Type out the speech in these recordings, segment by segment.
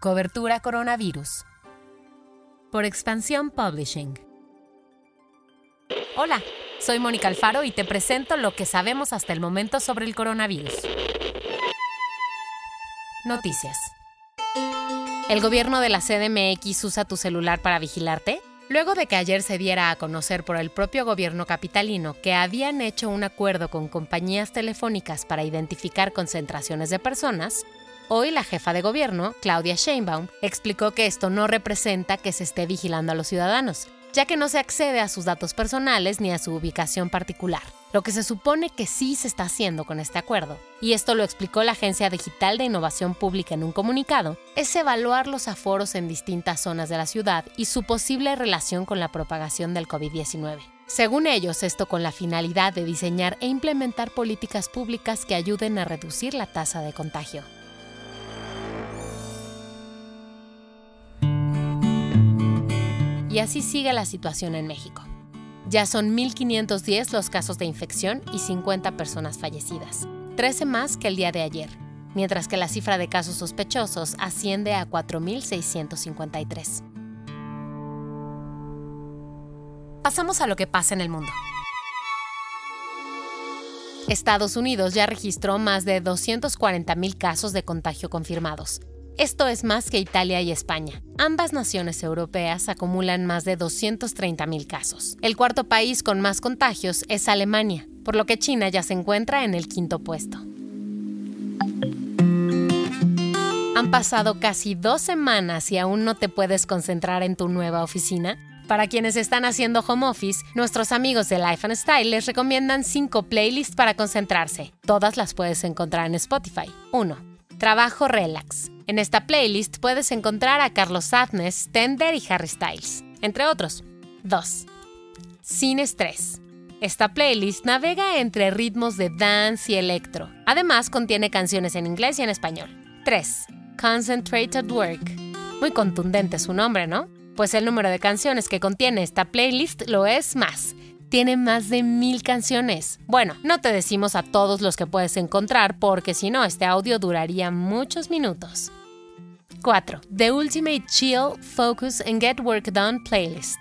Cobertura Coronavirus. Por Expansión Publishing. Hola, soy Mónica Alfaro y te presento lo que sabemos hasta el momento sobre el coronavirus. Noticias. ¿El gobierno de la CDMX usa tu celular para vigilarte? Luego de que ayer se diera a conocer por el propio gobierno capitalino que habían hecho un acuerdo con compañías telefónicas para identificar concentraciones de personas, Hoy la jefa de gobierno, Claudia Sheinbaum, explicó que esto no representa que se esté vigilando a los ciudadanos, ya que no se accede a sus datos personales ni a su ubicación particular, lo que se supone que sí se está haciendo con este acuerdo. Y esto lo explicó la Agencia Digital de Innovación Pública en un comunicado, es evaluar los aforos en distintas zonas de la ciudad y su posible relación con la propagación del COVID-19. Según ellos, esto con la finalidad de diseñar e implementar políticas públicas que ayuden a reducir la tasa de contagio. Y así sigue la situación en México. Ya son 1.510 los casos de infección y 50 personas fallecidas, 13 más que el día de ayer, mientras que la cifra de casos sospechosos asciende a 4.653. Pasamos a lo que pasa en el mundo. Estados Unidos ya registró más de 240.000 casos de contagio confirmados, esto es más que Italia y España. Ambas naciones europeas acumulan más de 230.000 casos. El cuarto país con más contagios es Alemania, por lo que China ya se encuentra en el quinto puesto. Han pasado casi dos semanas y aún no te puedes concentrar en tu nueva oficina. Para quienes están haciendo home office, nuestros amigos de Life and Style les recomiendan cinco playlists para concentrarse. Todas las puedes encontrar en Spotify. 1. Trabajo Relax. En esta playlist puedes encontrar a Carlos Sadness, Tender y Harry Styles, entre otros. 2. Sin estrés. Esta playlist navega entre ritmos de dance y electro. Además, contiene canciones en inglés y en español. 3. Concentrated Work. Muy contundente su nombre, ¿no? Pues el número de canciones que contiene esta playlist lo es más. Tiene más de mil canciones. Bueno, no te decimos a todos los que puedes encontrar porque si no, este audio duraría muchos minutos. 4. The Ultimate Chill, Focus and Get Work Done Playlist.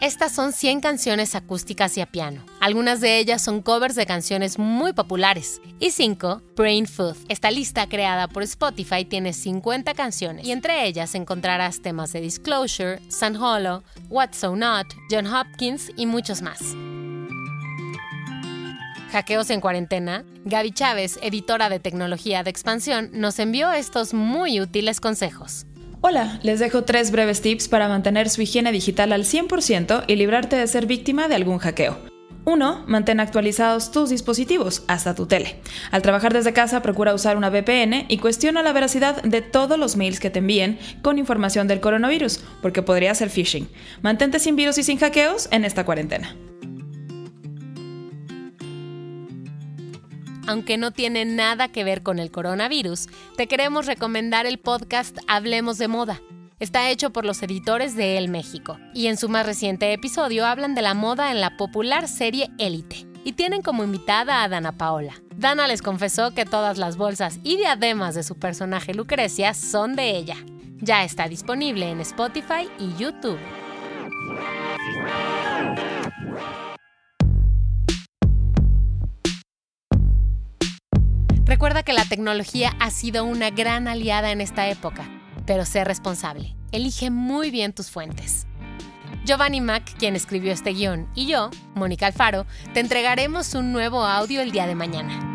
Estas son 100 canciones acústicas y a piano. Algunas de ellas son covers de canciones muy populares. Y 5. Brain Food. Esta lista creada por Spotify tiene 50 canciones y entre ellas encontrarás temas de Disclosure, San Holo, What's So Not, John Hopkins y muchos más. Hackeos en Cuarentena, Gaby Chávez, editora de tecnología de expansión, nos envió estos muy útiles consejos. Hola, les dejo tres breves tips para mantener su higiene digital al 100% y librarte de ser víctima de algún hackeo. 1. Mantén actualizados tus dispositivos, hasta tu tele. Al trabajar desde casa, procura usar una VPN y cuestiona la veracidad de todos los mails que te envíen con información del coronavirus, porque podría ser phishing. Mantente sin virus y sin hackeos en esta cuarentena. Aunque no tiene nada que ver con el coronavirus, te queremos recomendar el podcast Hablemos de Moda. Está hecho por los editores de El México y en su más reciente episodio hablan de la moda en la popular serie Élite y tienen como invitada a Dana Paola. Dana les confesó que todas las bolsas y diademas de su personaje Lucrecia son de ella. Ya está disponible en Spotify y YouTube. Recuerda que la tecnología ha sido una gran aliada en esta época, pero sé responsable. Elige muy bien tus fuentes. Giovanni Mac, quien escribió este guion, y yo, Mónica Alfaro, te entregaremos un nuevo audio el día de mañana.